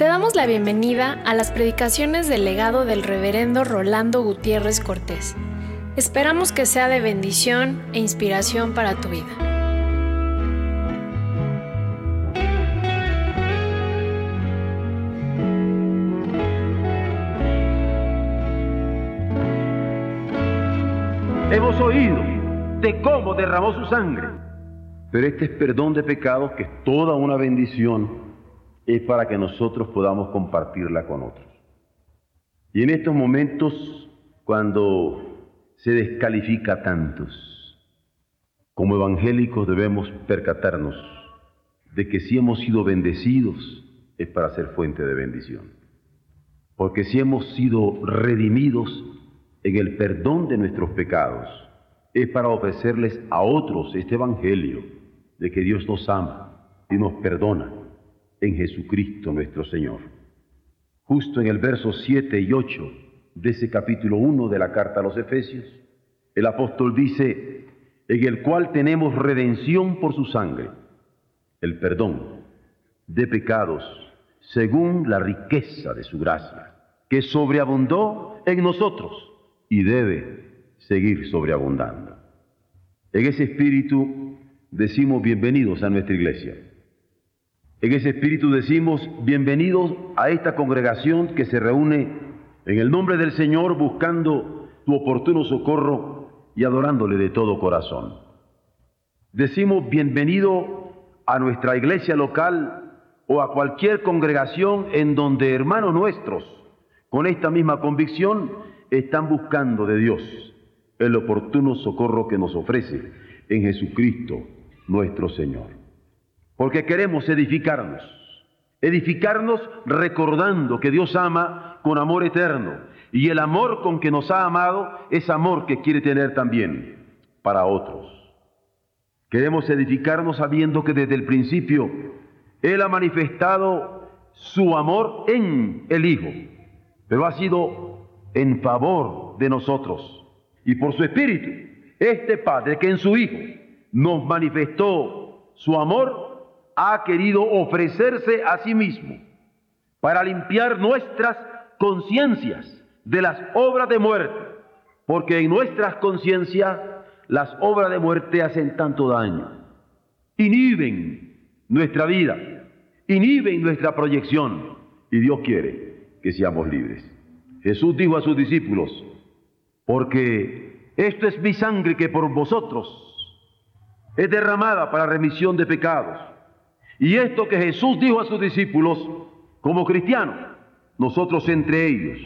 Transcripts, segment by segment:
Te damos la bienvenida a las predicaciones del legado del reverendo Rolando Gutiérrez Cortés. Esperamos que sea de bendición e inspiración para tu vida. Hemos oído de cómo derramó su sangre. Pero este es perdón de pecados que es toda una bendición es para que nosotros podamos compartirla con otros. Y en estos momentos, cuando se descalifica a tantos, como evangélicos debemos percatarnos de que si hemos sido bendecidos es para ser fuente de bendición. Porque si hemos sido redimidos en el perdón de nuestros pecados, es para ofrecerles a otros este evangelio de que Dios nos ama y nos perdona en Jesucristo nuestro Señor. Justo en el verso 7 y 8 de ese capítulo 1 de la carta a los Efesios, el apóstol dice, en el cual tenemos redención por su sangre, el perdón de pecados según la riqueza de su gracia, que sobreabundó en nosotros y debe seguir sobreabundando. En ese espíritu decimos bienvenidos a nuestra iglesia. En ese espíritu decimos, bienvenidos a esta congregación que se reúne en el nombre del Señor buscando tu oportuno socorro y adorándole de todo corazón. Decimos bienvenido a nuestra iglesia local o a cualquier congregación en donde hermanos nuestros, con esta misma convicción, están buscando de Dios el oportuno socorro que nos ofrece en Jesucristo nuestro Señor porque queremos edificarnos. Edificarnos recordando que Dios ama con amor eterno y el amor con que nos ha amado es amor que quiere tener también para otros. Queremos edificarnos sabiendo que desde el principio Él ha manifestado su amor en el Hijo, pero ha sido en favor de nosotros. Y por su Espíritu, este Padre que en su Hijo nos manifestó su amor, ha querido ofrecerse a sí mismo para limpiar nuestras conciencias de las obras de muerte, porque en nuestras conciencias las obras de muerte hacen tanto daño, inhiben nuestra vida, inhiben nuestra proyección, y Dios quiere que seamos libres. Jesús dijo a sus discípulos, porque esto es mi sangre que por vosotros es derramada para remisión de pecados. Y esto que Jesús dijo a sus discípulos, como cristianos, nosotros entre ellos,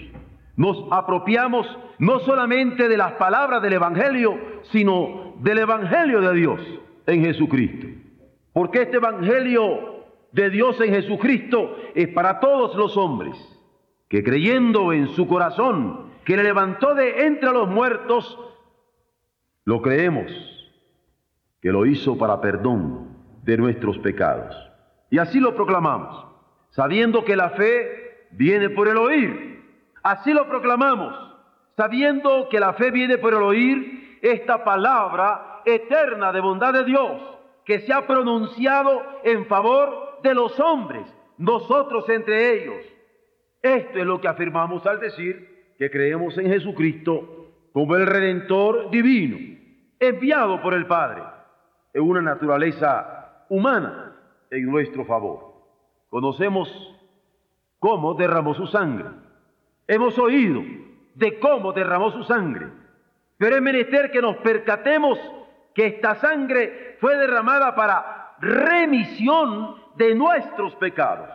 nos apropiamos no solamente de las palabras del Evangelio, sino del Evangelio de Dios en Jesucristo. Porque este Evangelio de Dios en Jesucristo es para todos los hombres, que creyendo en su corazón, que le levantó de entre los muertos, lo creemos, que lo hizo para perdón de nuestros pecados. Y así lo proclamamos, sabiendo que la fe viene por el oír. Así lo proclamamos, sabiendo que la fe viene por el oír esta palabra eterna de bondad de Dios que se ha pronunciado en favor de los hombres, nosotros entre ellos. Esto es lo que afirmamos al decir que creemos en Jesucristo como el Redentor divino, enviado por el Padre, en una naturaleza humana en nuestro favor. Conocemos cómo derramó su sangre. Hemos oído de cómo derramó su sangre. Pero es menester que nos percatemos que esta sangre fue derramada para remisión de nuestros pecados.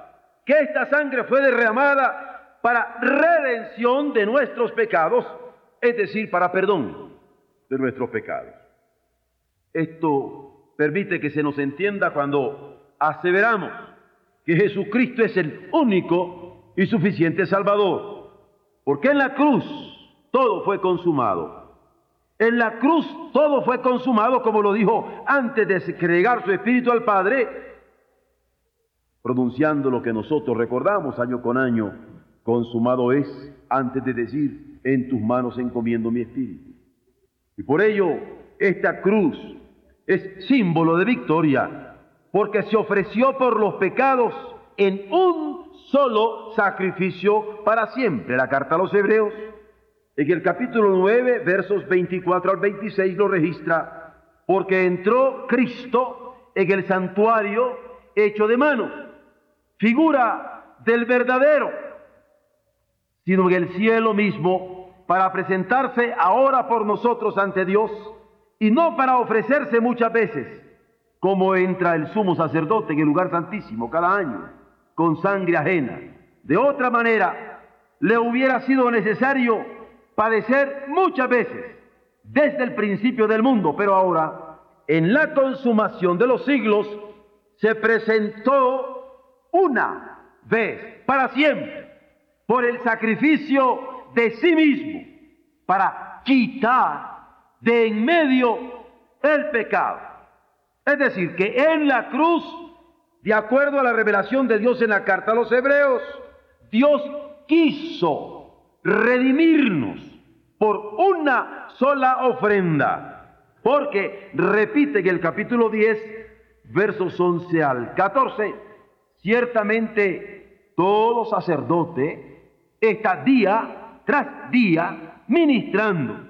Que esta sangre fue derramada para redención de nuestros pecados, es decir, para perdón de nuestros pecados. Esto permite que se nos entienda cuando aseveramos que Jesucristo es el único y suficiente Salvador, porque en la cruz todo fue consumado. En la cruz todo fue consumado, como lo dijo antes de entregar su espíritu al Padre, pronunciando lo que nosotros recordamos año con año, consumado es, antes de decir, en tus manos encomiendo mi espíritu. Y por ello, esta cruz es símbolo de victoria porque se ofreció por los pecados en un solo sacrificio para siempre. La carta a los hebreos, en el capítulo 9, versos 24 al 26 lo registra, porque entró Cristo en el santuario hecho de mano, figura del verdadero, sino en el cielo mismo, para presentarse ahora por nosotros ante Dios y no para ofrecerse muchas veces, como entra el sumo sacerdote en el lugar santísimo cada año, con sangre ajena. De otra manera, le hubiera sido necesario padecer muchas veces desde el principio del mundo, pero ahora, en la consumación de los siglos, se presentó una vez para siempre por el sacrificio de sí mismo para quitar de en medio el pecado. Es decir, que en la cruz, de acuerdo a la revelación de Dios en la carta a los hebreos, Dios quiso redimirnos por una sola ofrenda. Porque repite que el capítulo 10, versos 11 al 14, ciertamente todo sacerdote está día tras día ministrando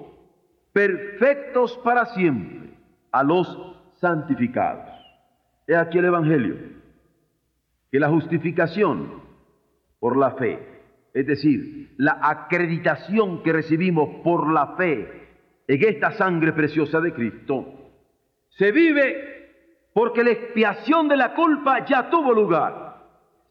perfectos para siempre a los santificados. He aquí el Evangelio, que la justificación por la fe, es decir, la acreditación que recibimos por la fe en esta sangre preciosa de Cristo, se vive porque la expiación de la culpa ya tuvo lugar.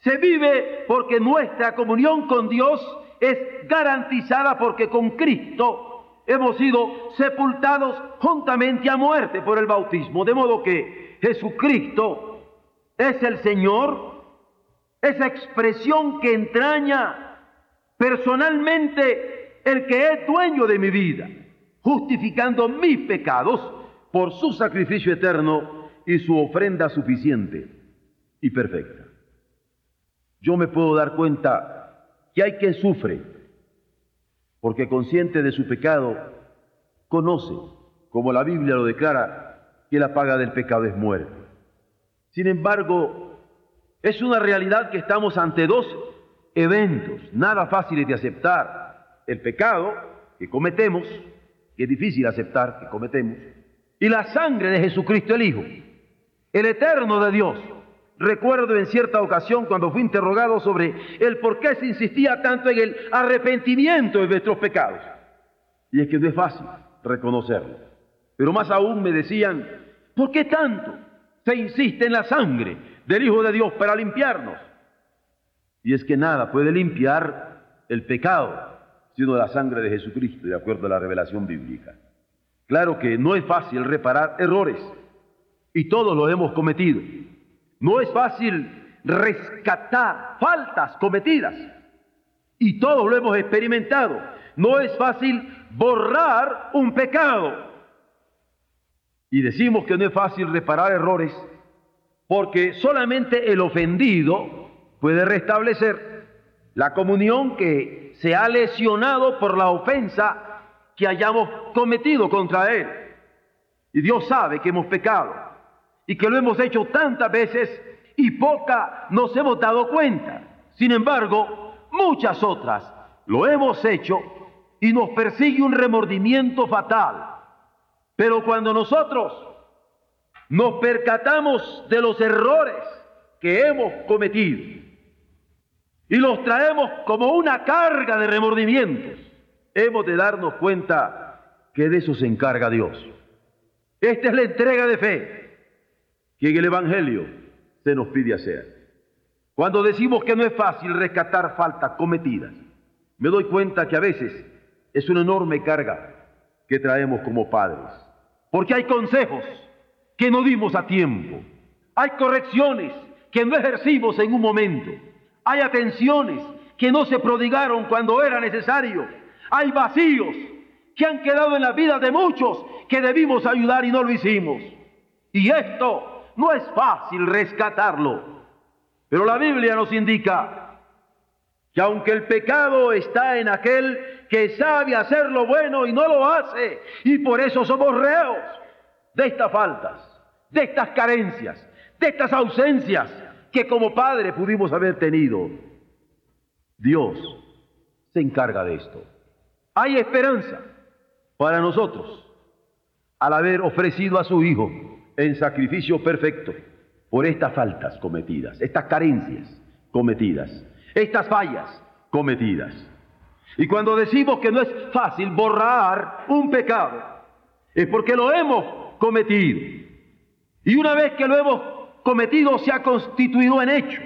Se vive porque nuestra comunión con Dios es garantizada porque con Cristo hemos sido sepultados juntamente a muerte por el bautismo, de modo que Jesucristo es el Señor, esa expresión que entraña personalmente el que es dueño de mi vida, justificando mis pecados por su sacrificio eterno y su ofrenda suficiente y perfecta. Yo me puedo dar cuenta que hay quien sufre porque consciente de su pecado, conoce, como la Biblia lo declara, que la paga del pecado es muerte. Sin embargo, es una realidad que estamos ante dos eventos nada fáciles de aceptar. El pecado que cometemos, que es difícil aceptar que cometemos, y la sangre de Jesucristo el Hijo, el eterno de Dios, Recuerdo en cierta ocasión cuando fui interrogado sobre el por qué se insistía tanto en el arrepentimiento de nuestros pecados. Y es que no es fácil reconocerlo. Pero más aún me decían, ¿por qué tanto se insiste en la sangre del Hijo de Dios para limpiarnos? Y es que nada puede limpiar el pecado sino la sangre de Jesucristo, de acuerdo a la revelación bíblica. Claro que no es fácil reparar errores y todos los hemos cometido. No es fácil rescatar faltas cometidas. Y todos lo hemos experimentado. No es fácil borrar un pecado. Y decimos que no es fácil reparar errores porque solamente el ofendido puede restablecer la comunión que se ha lesionado por la ofensa que hayamos cometido contra Él. Y Dios sabe que hemos pecado y que lo hemos hecho tantas veces y poca nos hemos dado cuenta. Sin embargo, muchas otras lo hemos hecho y nos persigue un remordimiento fatal. Pero cuando nosotros nos percatamos de los errores que hemos cometido y los traemos como una carga de remordimientos, hemos de darnos cuenta que de eso se encarga Dios. Esta es la entrega de fe que en el Evangelio se nos pide hacer. Cuando decimos que no es fácil rescatar faltas cometidas, me doy cuenta que a veces es una enorme carga que traemos como padres. Porque hay consejos que no dimos a tiempo. Hay correcciones que no ejercimos en un momento. Hay atenciones que no se prodigaron cuando era necesario. Hay vacíos que han quedado en la vida de muchos que debimos ayudar y no lo hicimos. Y esto no es fácil rescatarlo. Pero la Biblia nos indica que aunque el pecado está en aquel que sabe hacer lo bueno y no lo hace, y por eso somos reos de estas faltas, de estas carencias, de estas ausencias que como padre pudimos haber tenido. Dios se encarga de esto. Hay esperanza para nosotros al haber ofrecido a su Hijo en sacrificio perfecto por estas faltas cometidas, estas carencias cometidas, estas fallas cometidas. Y cuando decimos que no es fácil borrar un pecado, es porque lo hemos cometido. Y una vez que lo hemos cometido, se ha constituido en hecho.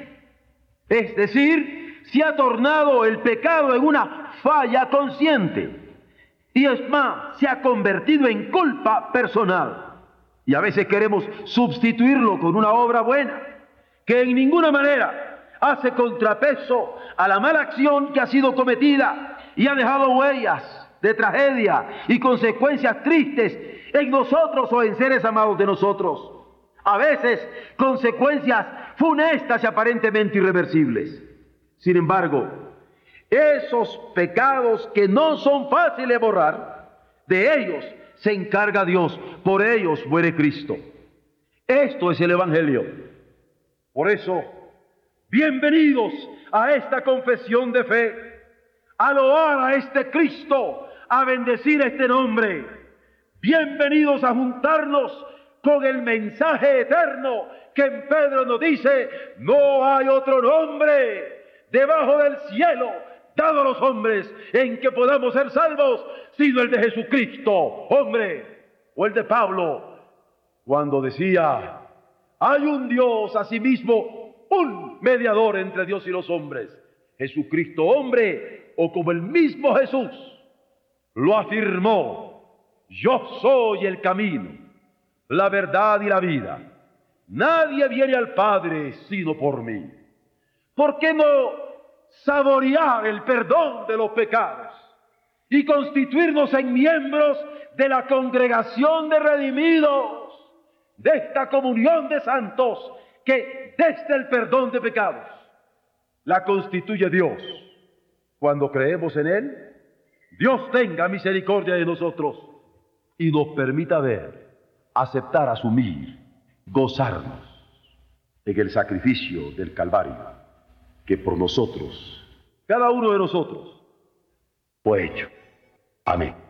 Es decir, se ha tornado el pecado en una falla consciente. Y es más, se ha convertido en culpa personal. Y a veces queremos sustituirlo con una obra buena, que en ninguna manera hace contrapeso a la mala acción que ha sido cometida y ha dejado huellas de tragedia y consecuencias tristes en nosotros o en seres amados de nosotros. A veces consecuencias funestas y aparentemente irreversibles. Sin embargo, esos pecados que no son fáciles de borrar, de ellos se encarga Dios, por ellos muere Cristo. Esto es el Evangelio. Por eso, bienvenidos a esta confesión de fe, a loar a este Cristo, a bendecir este nombre. Bienvenidos a juntarnos con el mensaje eterno que en Pedro nos dice, no hay otro nombre debajo del cielo dado a los hombres en que podamos ser salvos, sino el de Jesucristo, hombre, o el de Pablo, cuando decía, hay un Dios, asimismo, un mediador entre Dios y los hombres, Jesucristo, hombre, o como el mismo Jesús lo afirmó, yo soy el camino, la verdad y la vida. Nadie viene al Padre sino por mí. ¿Por qué no saborear el perdón de los pecados y constituirnos en miembros de la congregación de redimidos, de esta comunión de santos que desde el perdón de pecados la constituye Dios. Cuando creemos en Él, Dios tenga misericordia de nosotros y nos permita ver, aceptar, asumir, gozarnos en el sacrificio del Calvario que por nosotros, cada uno de nosotros, fue hecho. Amén.